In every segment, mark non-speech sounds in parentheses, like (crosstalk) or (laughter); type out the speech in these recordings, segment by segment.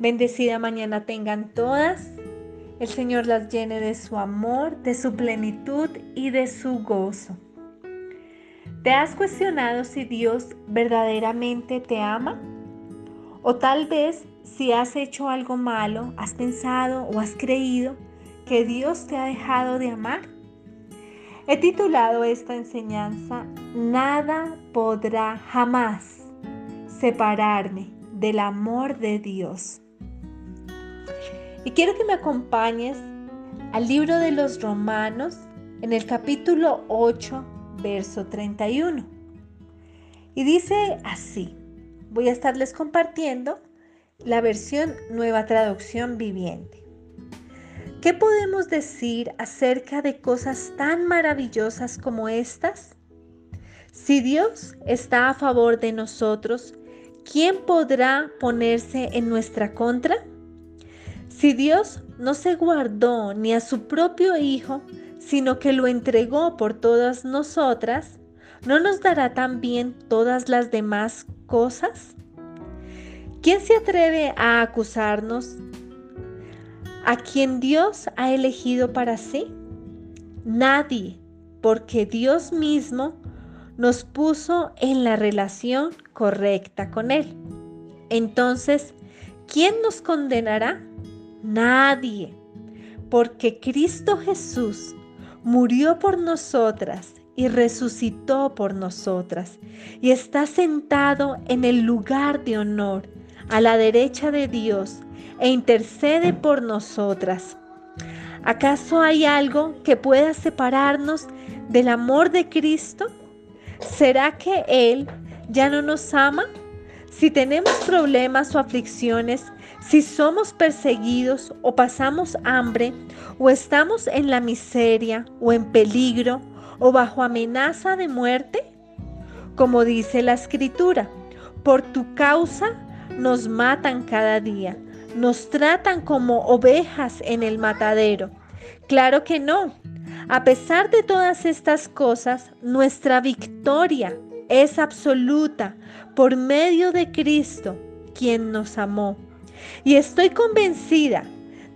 Bendecida mañana tengan todas. El Señor las llene de su amor, de su plenitud y de su gozo. ¿Te has cuestionado si Dios verdaderamente te ama? O tal vez si has hecho algo malo, has pensado o has creído que Dios te ha dejado de amar. He titulado esta enseñanza Nada podrá jamás separarme del amor de Dios. Y quiero que me acompañes al libro de los Romanos en el capítulo 8, verso 31. Y dice así, voy a estarles compartiendo la versión nueva traducción viviente. ¿Qué podemos decir acerca de cosas tan maravillosas como estas? Si Dios está a favor de nosotros, ¿quién podrá ponerse en nuestra contra? Si Dios no se guardó ni a su propio Hijo, sino que lo entregó por todas nosotras, ¿no nos dará también todas las demás cosas? ¿Quién se atreve a acusarnos a quien Dios ha elegido para sí? Nadie, porque Dios mismo nos puso en la relación correcta con Él. Entonces, ¿quién nos condenará? Nadie, porque Cristo Jesús murió por nosotras y resucitó por nosotras y está sentado en el lugar de honor a la derecha de Dios e intercede por nosotras. ¿Acaso hay algo que pueda separarnos del amor de Cristo? ¿Será que Él ya no nos ama? Si tenemos problemas o aflicciones, si somos perseguidos o pasamos hambre, o estamos en la miseria o en peligro o bajo amenaza de muerte, como dice la escritura, por tu causa nos matan cada día, nos tratan como ovejas en el matadero. Claro que no. A pesar de todas estas cosas, nuestra victoria es absoluta por medio de Cristo, quien nos amó. Y estoy convencida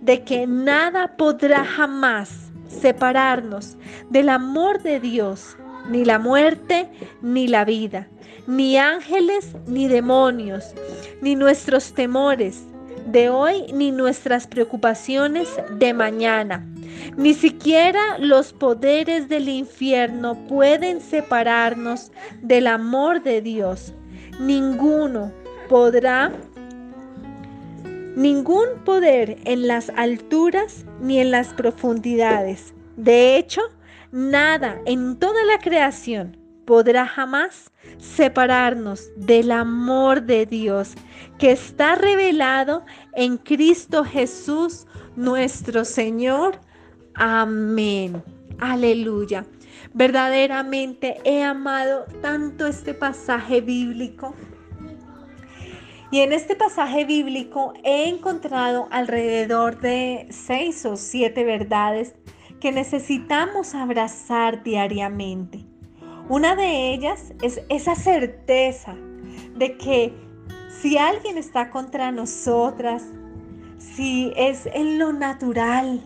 de que nada podrá jamás separarnos del amor de Dios, ni la muerte, ni la vida, ni ángeles, ni demonios, ni nuestros temores de hoy, ni nuestras preocupaciones de mañana. Ni siquiera los poderes del infierno pueden separarnos del amor de Dios. Ninguno podrá ningún poder en las alturas ni en las profundidades. De hecho, nada en toda la creación podrá jamás separarnos del amor de Dios que está revelado en Cristo Jesús nuestro Señor. Amén. Aleluya. Verdaderamente he amado tanto este pasaje bíblico y en este pasaje bíblico he encontrado alrededor de seis o siete verdades que necesitamos abrazar diariamente. Una de ellas es esa certeza de que si alguien está contra nosotras, si es en lo natural,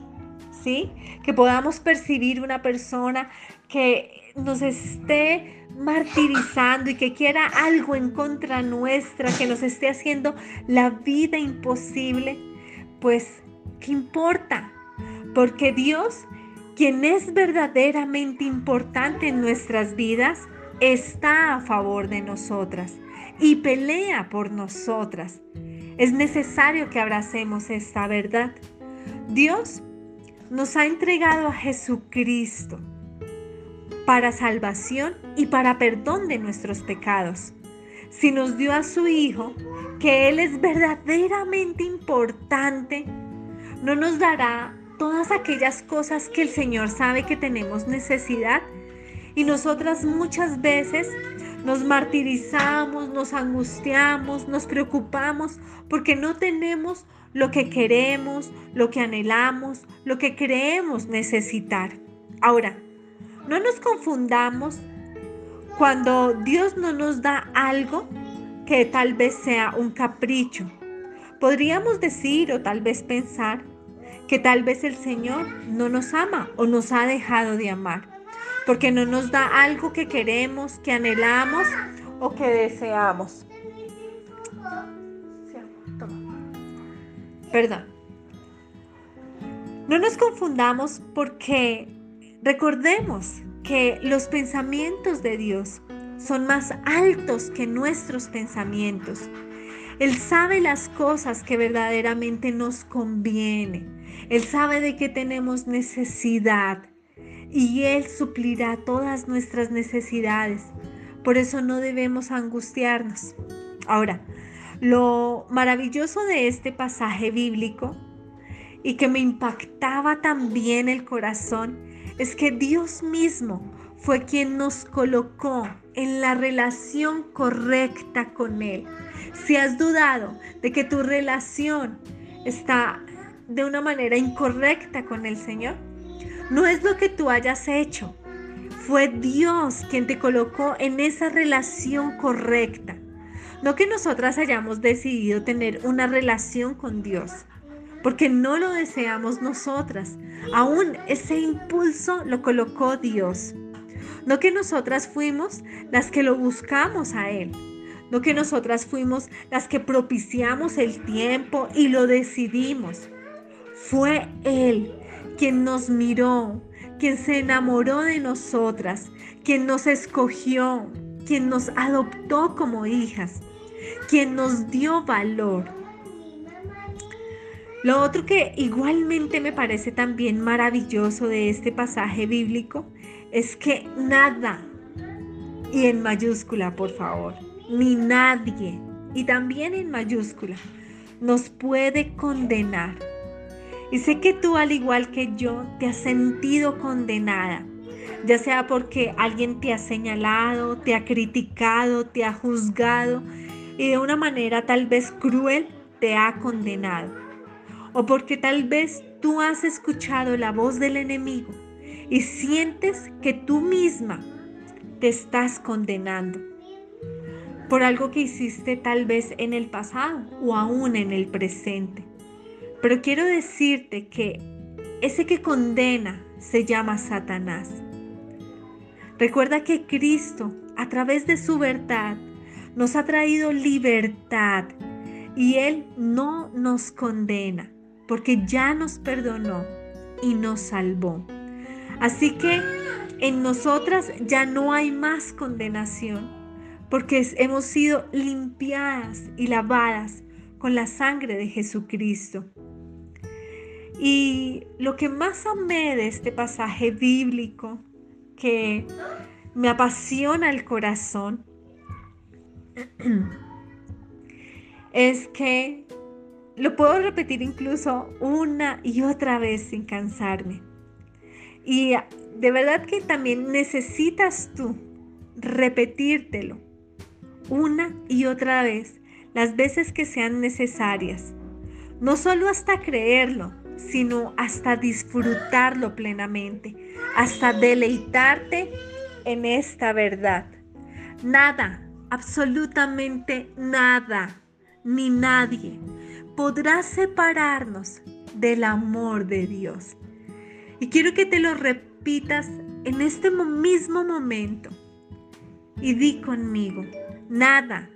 ¿sí? Que podamos percibir una persona que nos esté martirizando y que quiera algo en contra nuestra, que nos esté haciendo la vida imposible, pues, ¿qué importa? Porque Dios, quien es verdaderamente importante en nuestras vidas, está a favor de nosotras y pelea por nosotras. Es necesario que abracemos esta verdad. Dios nos ha entregado a Jesucristo para salvación y para perdón de nuestros pecados. Si nos dio a su Hijo, que Él es verdaderamente importante, no nos dará todas aquellas cosas que el Señor sabe que tenemos necesidad. Y nosotras muchas veces nos martirizamos, nos angustiamos, nos preocupamos porque no tenemos lo que queremos, lo que anhelamos, lo que creemos necesitar. Ahora, no nos confundamos cuando Dios no nos da algo que tal vez sea un capricho, Podríamos decir o tal vez pensar que tal vez el Señor no nos ama o nos ha dejado de amar, porque no nos da algo que queremos, que anhelamos o que deseamos. Perdón. No nos confundamos porque recordemos que los pensamientos de Dios son más altos que nuestros pensamientos. Él sabe las cosas que verdaderamente nos conviene. Él sabe de qué tenemos necesidad y Él suplirá todas nuestras necesidades. Por eso no debemos angustiarnos. Ahora, lo maravilloso de este pasaje bíblico y que me impactaba también el corazón es que Dios mismo fue quien nos colocó en la relación correcta con Él. Si has dudado de que tu relación está de una manera incorrecta con el Señor, no es lo que tú hayas hecho. Fue Dios quien te colocó en esa relación correcta. No que nosotras hayamos decidido tener una relación con Dios, porque no lo deseamos nosotras. Aún ese impulso lo colocó Dios. No que nosotras fuimos las que lo buscamos a Él. No que nosotras fuimos las que propiciamos el tiempo y lo decidimos. Fue Él quien nos miró, quien se enamoró de nosotras, quien nos escogió, quien nos adoptó como hijas, quien nos dio valor. Lo otro que igualmente me parece también maravilloso de este pasaje bíblico es que nada, y en mayúscula por favor, ni nadie, y también en mayúscula, nos puede condenar. Y sé que tú, al igual que yo, te has sentido condenada, ya sea porque alguien te ha señalado, te ha criticado, te ha juzgado y de una manera tal vez cruel te ha condenado o porque tal vez tú has escuchado la voz del enemigo y sientes que tú misma te estás condenando por algo que hiciste tal vez en el pasado o aún en el presente. Pero quiero decirte que ese que condena se llama Satanás. Recuerda que Cristo, a través de su verdad, nos ha traído libertad y Él no nos condena porque ya nos perdonó y nos salvó. Así que en nosotras ya no hay más condenación, porque hemos sido limpiadas y lavadas con la sangre de Jesucristo. Y lo que más amé de este pasaje bíblico, que me apasiona el corazón, (clears throat) es que lo puedo repetir incluso una y otra vez sin cansarme. Y de verdad que también necesitas tú repetírtelo una y otra vez, las veces que sean necesarias. No solo hasta creerlo, sino hasta disfrutarlo plenamente, hasta deleitarte en esta verdad. Nada, absolutamente nada, ni nadie podrá separarnos del amor de Dios. Y quiero que te lo repitas en este mismo momento. Y di conmigo, nada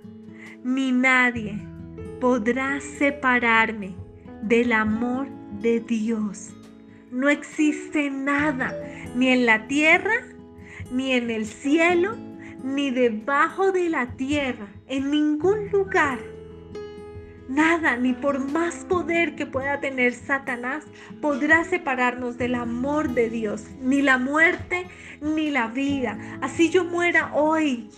ni nadie podrá separarme del amor de Dios. No existe nada, ni en la tierra, ni en el cielo, ni debajo de la tierra, en ningún lugar Nada, ni por más poder que pueda tener Satanás, podrá separarnos del amor de Dios, ni la muerte, ni la vida. Así yo muera hoy,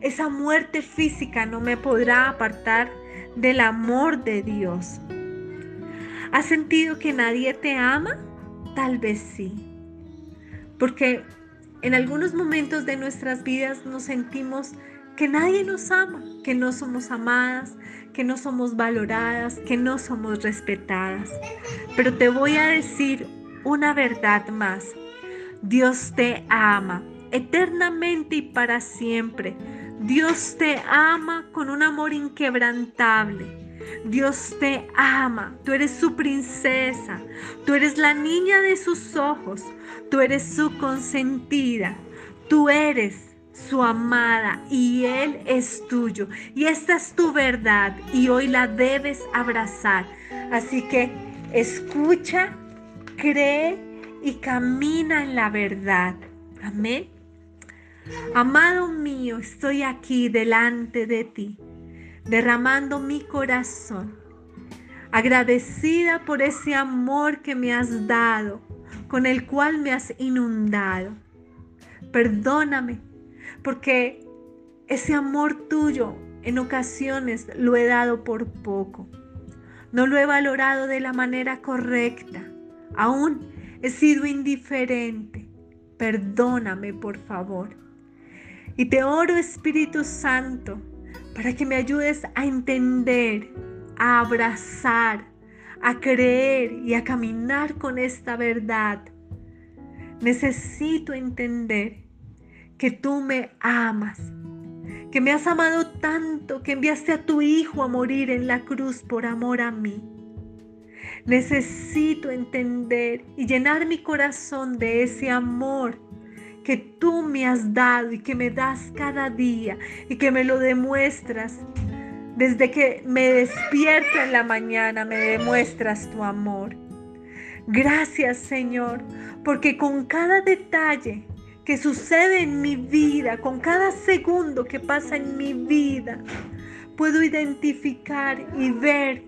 esa muerte física no me podrá apartar del amor de Dios. ¿Has sentido que nadie te ama? Tal vez sí. Porque en algunos momentos de nuestras vidas nos sentimos que nadie nos ama, que no somos amadas, que no somos valoradas, que no somos respetadas. Pero te voy a decir una verdad más. Dios te ama eternamente y para siempre. Dios te ama con un amor inquebrantable. Dios te ama, tú eres su princesa, tú eres la niña de sus ojos, tú eres su consentida, tú eres su amada y Él es tuyo. Y esta es tu verdad y hoy la debes abrazar. Así que escucha, cree y camina en la verdad. Amén. Amado mío, estoy aquí delante de ti, derramando mi corazón, agradecida por ese amor que me has dado, con el cual me has inundado. Perdóname, porque ese amor tuyo en ocasiones lo he dado por poco. No lo he valorado de la manera correcta. Aún he sido indiferente. Perdóname, por favor. Y te oro, Espíritu Santo, para que me ayudes a entender, a abrazar, a creer y a caminar con esta verdad. Necesito entender que tú me amas, que me has amado tanto que enviaste a tu Hijo a morir en la cruz por amor a mí. Necesito entender y llenar mi corazón de ese amor que tú me has dado y que me das cada día y que me lo demuestras. Desde que me despierto en la mañana me demuestras tu amor. Gracias Señor, porque con cada detalle que sucede en mi vida, con cada segundo que pasa en mi vida, puedo identificar y ver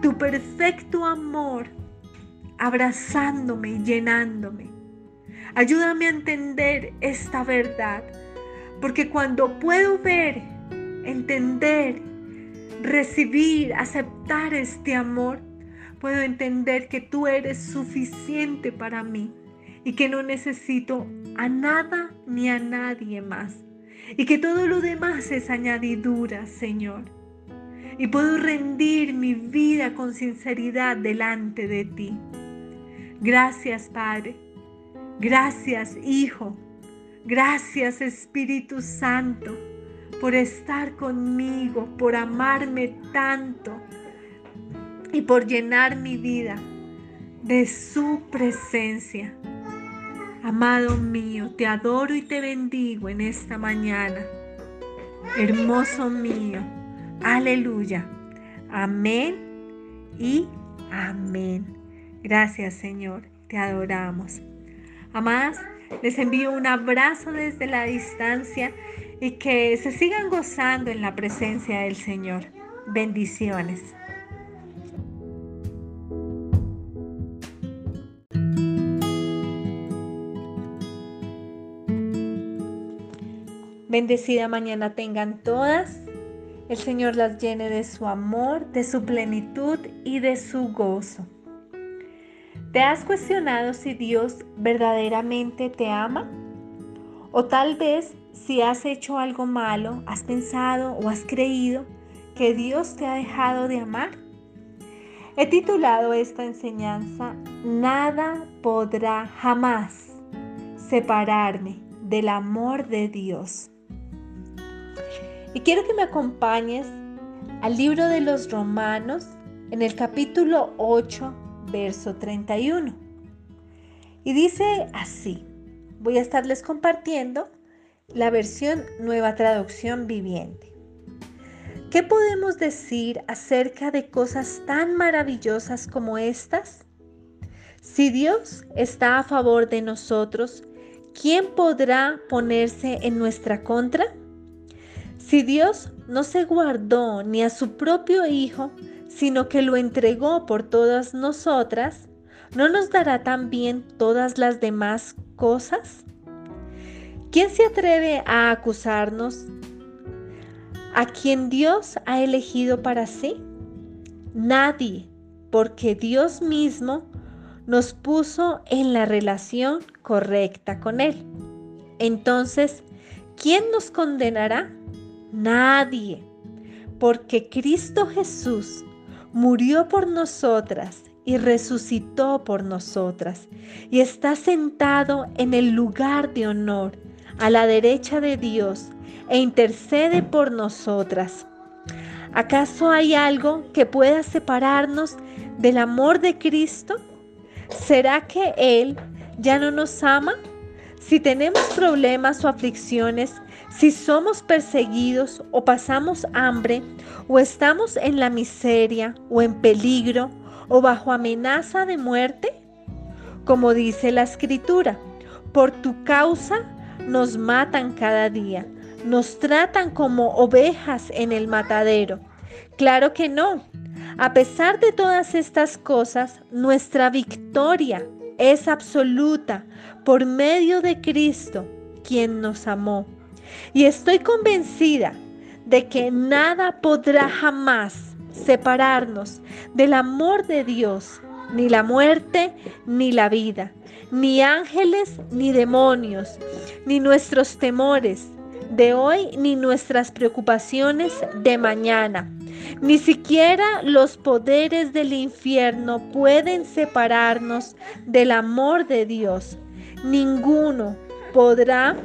tu perfecto amor abrazándome y llenándome. Ayúdame a entender esta verdad, porque cuando puedo ver, entender, recibir, aceptar este amor, puedo entender que tú eres suficiente para mí y que no necesito a nada ni a nadie más y que todo lo demás es añadidura, Señor. Y puedo rendir mi vida con sinceridad delante de ti. Gracias, Padre Gracias, Hijo. Gracias, Espíritu Santo, por estar conmigo, por amarme tanto y por llenar mi vida de su presencia. Amado mío, te adoro y te bendigo en esta mañana. Hermoso mío. Aleluya. Amén y amén. Gracias Señor. Te adoramos. Amadas, les envío un abrazo desde la distancia y que se sigan gozando en la presencia del Señor. Bendiciones. Bendecida mañana tengan todas. El Señor las llene de su amor, de su plenitud y de su gozo. ¿Te has cuestionado si Dios verdaderamente te ama? O tal vez si has hecho algo malo, has pensado o has creído que Dios te ha dejado de amar. He titulado esta enseñanza, Nada podrá jamás separarme del amor de Dios. Y quiero que me acompañes al libro de los Romanos en el capítulo 8, verso 31. Y dice así, voy a estarles compartiendo la versión nueva traducción viviente. ¿Qué podemos decir acerca de cosas tan maravillosas como estas? Si Dios está a favor de nosotros, ¿quién podrá ponerse en nuestra contra? Si Dios no se guardó ni a su propio Hijo, sino que lo entregó por todas nosotras, ¿no nos dará también todas las demás cosas? ¿Quién se atreve a acusarnos? ¿A quien Dios ha elegido para sí? Nadie, porque Dios mismo nos puso en la relación correcta con Él. Entonces, ¿quién nos condenará? Nadie, porque Cristo Jesús murió por nosotras y resucitó por nosotras y está sentado en el lugar de honor a la derecha de Dios e intercede por nosotras. ¿Acaso hay algo que pueda separarnos del amor de Cristo? ¿Será que Él ya no nos ama? Si tenemos problemas o aflicciones, si somos perseguidos o pasamos hambre, o estamos en la miseria o en peligro o bajo amenaza de muerte, como dice la escritura, por tu causa nos matan cada día nos tratan como ovejas en el matadero. Claro que no. A pesar de todas estas cosas, nuestra victoria es absoluta por medio de Cristo, quien nos amó. Y estoy convencida de que nada podrá jamás separarnos del amor de Dios, ni la muerte, ni la vida, ni ángeles, ni demonios, ni nuestros temores, de hoy ni nuestras preocupaciones de mañana. Ni siquiera los poderes del infierno pueden separarnos del amor de Dios. Ninguno podrá,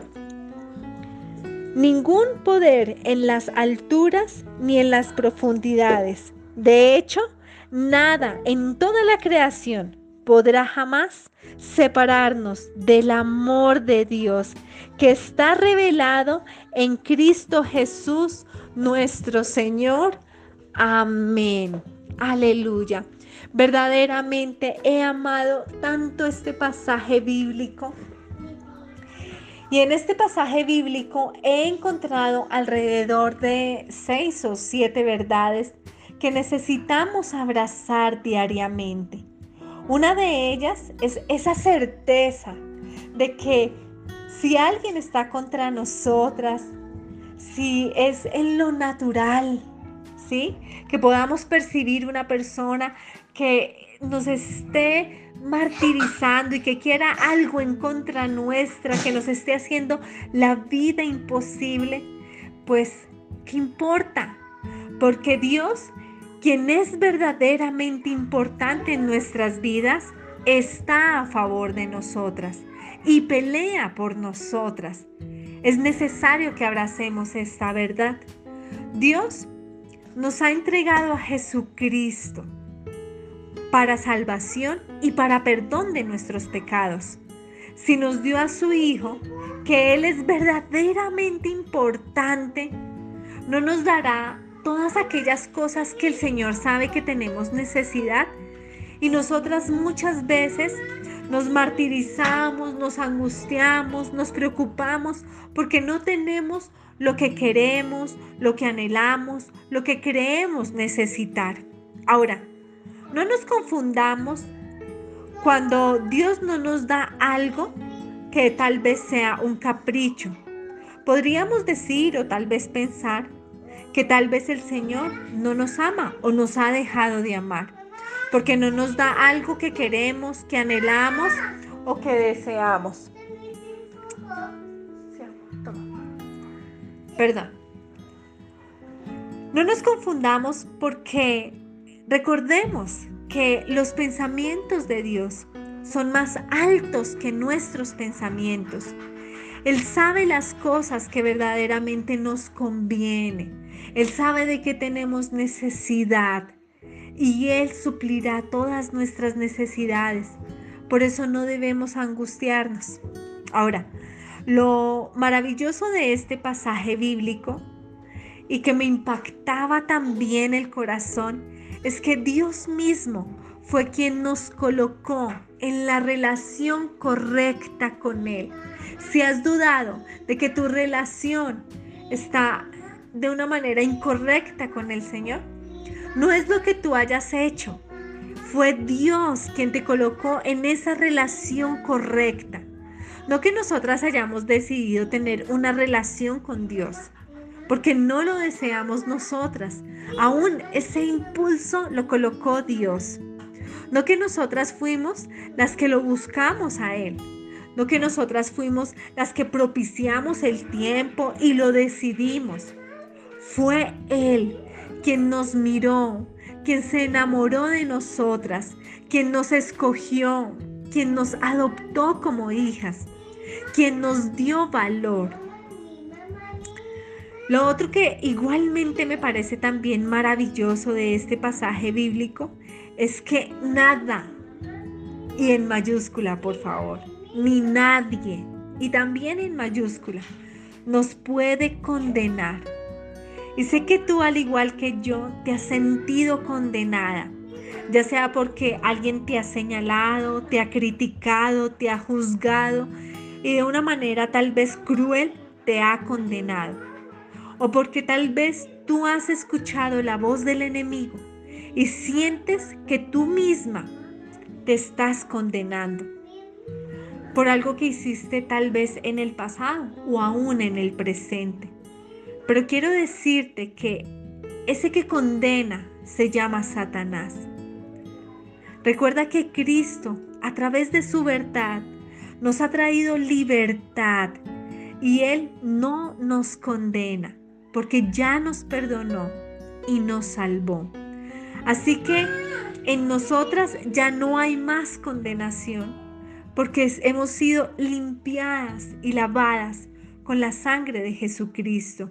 ningún poder en las alturas ni en las profundidades. De hecho, nada en toda la creación podrá jamás separarnos del amor de Dios que está revelado en Cristo Jesús nuestro Señor. Amén. Aleluya. Verdaderamente he amado tanto este pasaje bíblico. Y en este pasaje bíblico he encontrado alrededor de seis o siete verdades que necesitamos abrazar diariamente. Una de ellas es esa certeza de que si alguien está contra nosotras, si es en lo natural, ¿sí? Que podamos percibir una persona que nos esté martirizando y que quiera algo en contra nuestra, que nos esté haciendo la vida imposible, pues, ¿qué importa? Porque Dios quien es verdaderamente importante en nuestras vidas, está a favor de nosotras y pelea por nosotras. Es necesario que abracemos esta verdad. Dios nos ha entregado a Jesucristo para salvación y para perdón de nuestros pecados. Si nos dio a su Hijo, que Él es verdaderamente importante, no nos dará todas aquellas cosas que el Señor sabe que tenemos necesidad y nosotras muchas veces nos martirizamos, nos angustiamos, nos preocupamos porque no tenemos lo que queremos, lo que anhelamos, lo que creemos necesitar. Ahora, no nos confundamos cuando Dios no nos da algo que tal vez sea un capricho. Podríamos decir o tal vez pensar que tal vez el Señor no nos ama o nos ha dejado de amar, porque no nos da algo que queremos, que anhelamos o que deseamos. Perdón. No nos confundamos porque recordemos que los pensamientos de Dios son más altos que nuestros pensamientos. Él sabe las cosas que verdaderamente nos conviene. Él sabe de qué tenemos necesidad y Él suplirá todas nuestras necesidades. Por eso no debemos angustiarnos. Ahora, lo maravilloso de este pasaje bíblico y que me impactaba también el corazón es que Dios mismo fue quien nos colocó en la relación correcta con Él. Si has dudado de que tu relación está de una manera incorrecta con el Señor. No es lo que tú hayas hecho. Fue Dios quien te colocó en esa relación correcta. No que nosotras hayamos decidido tener una relación con Dios, porque no lo deseamos nosotras. Aún ese impulso lo colocó Dios. No que nosotras fuimos las que lo buscamos a Él. No que nosotras fuimos las que propiciamos el tiempo y lo decidimos. Fue Él quien nos miró, quien se enamoró de nosotras, quien nos escogió, quien nos adoptó como hijas, quien nos dio valor. Lo otro que igualmente me parece también maravilloso de este pasaje bíblico es que nada, y en mayúscula por favor, ni nadie, y también en mayúscula, nos puede condenar. Y sé que tú, al igual que yo, te has sentido condenada, ya sea porque alguien te ha señalado, te ha criticado, te ha juzgado y de una manera tal vez cruel te ha condenado o porque tal vez tú has escuchado la voz del enemigo y sientes que tú misma te estás condenando por algo que hiciste tal vez en el pasado o aún en el presente. Pero quiero decirte que ese que condena se llama Satanás. Recuerda que Cristo, a través de su verdad, nos ha traído libertad y Él no nos condena porque ya nos perdonó y nos salvó. Así que en nosotras ya no hay más condenación, porque hemos sido limpiadas y lavadas con la sangre de Jesucristo.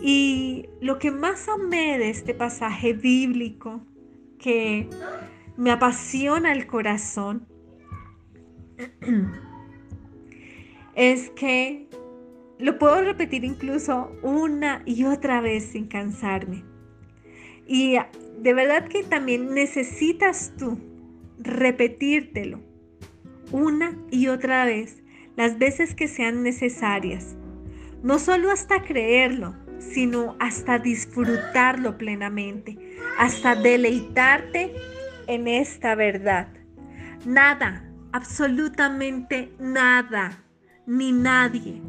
Y lo que más amé de este pasaje bíblico, que me apasiona el corazón, (clears throat) es que lo puedo repetir incluso una y otra vez sin cansarme. Y de verdad que también necesitas tú repetírtelo una y otra vez, las veces que sean necesarias. No solo hasta creerlo, sino hasta disfrutarlo plenamente, hasta deleitarte en esta verdad. Nada, absolutamente nada, ni nadie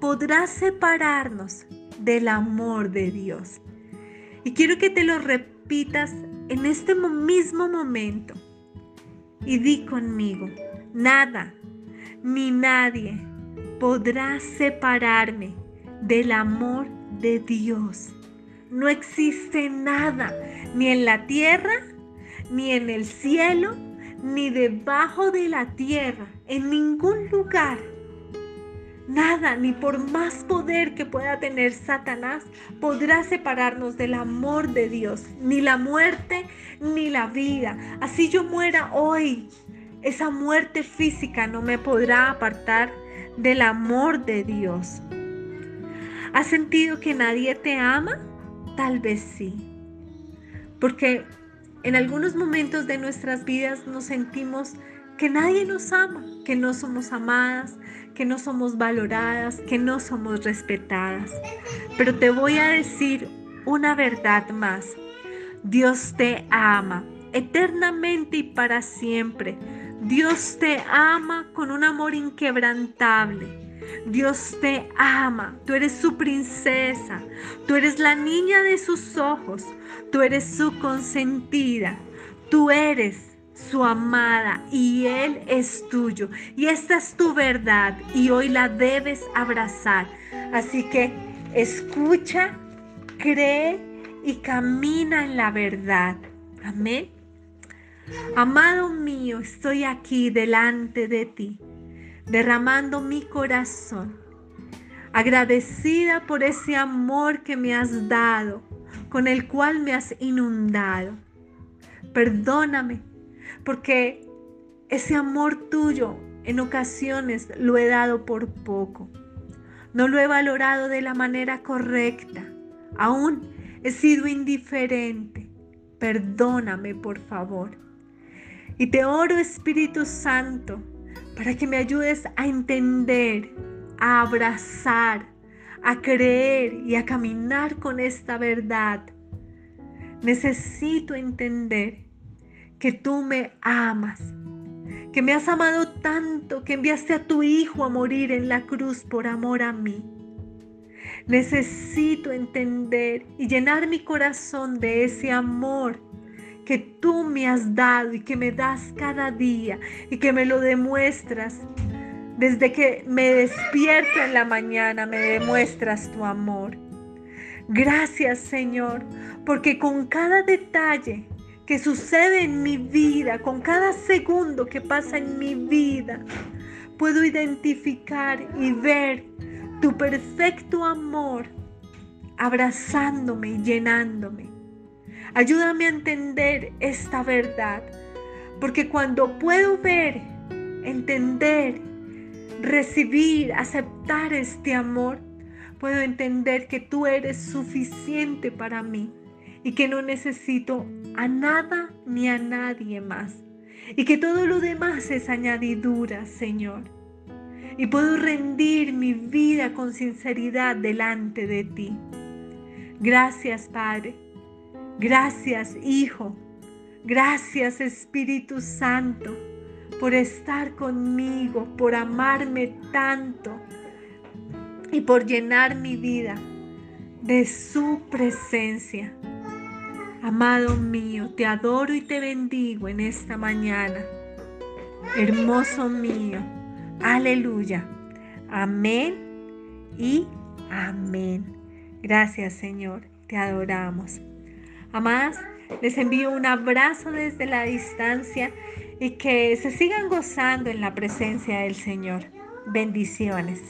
podrá separarnos del amor de Dios. Y quiero que te lo repitas en este mismo momento. Y di conmigo, nada ni nadie podrá separarme del amor de Dios. No existe nada, ni en la tierra, ni en el cielo, ni debajo de la tierra, en ningún lugar Nada, ni por más poder que pueda tener Satanás, podrá separarnos del amor de Dios, ni la muerte, ni la vida. Así yo muera hoy, esa muerte física no me podrá apartar del amor de Dios. ¿Has sentido que nadie te ama? Tal vez sí. Porque en algunos momentos de nuestras vidas nos sentimos que nadie nos ama, que no somos amadas, que no somos valoradas, que no somos respetadas. Pero te voy a decir una verdad más. Dios te ama eternamente y para siempre. Dios te ama con un amor inquebrantable. Dios te ama, tú eres su princesa, tú eres la niña de sus ojos, tú eres su consentida, tú eres su amada y Él es tuyo. Y esta es tu verdad y hoy la debes abrazar. Así que escucha, cree y camina en la verdad. Amén. Amado mío, estoy aquí delante de ti, derramando mi corazón, agradecida por ese amor que me has dado, con el cual me has inundado. Perdóname porque ese amor tuyo en ocasiones lo he dado por poco. No lo he valorado de la manera correcta. Aún he sido indiferente. Perdóname, por favor. Y te oro, Espíritu Santo, para que me ayudes a entender, a abrazar, a creer y a caminar con esta verdad. Necesito entender que tú me amas, que me has amado tanto que enviaste a tu Hijo a morir en la cruz por amor a mí. Necesito entender y llenar mi corazón de ese amor que tú me has dado y que me das cada día y que me lo demuestras. Desde que me despierto en la mañana me demuestras tu amor. Gracias Señor, porque con cada detalle que sucede en mi vida, con cada segundo que pasa en mi vida, puedo identificar y ver tu perfecto amor abrazándome y llenándome. Ayúdame a entender esta verdad, porque cuando puedo ver, entender, recibir, aceptar este amor, puedo entender que tú eres suficiente para mí y que no necesito a nada ni a nadie más. Y que todo lo demás es añadidura, Señor. Y puedo rendir mi vida con sinceridad delante de ti. Gracias, Padre. Gracias, Hijo. Gracias, Espíritu Santo, por estar conmigo, por amarme tanto y por llenar mi vida de su presencia. Amado mío, te adoro y te bendigo en esta mañana. Hermoso mío. Aleluya. Amén y amén. Gracias Señor, te adoramos. Amadas, les envío un abrazo desde la distancia y que se sigan gozando en la presencia del Señor. Bendiciones.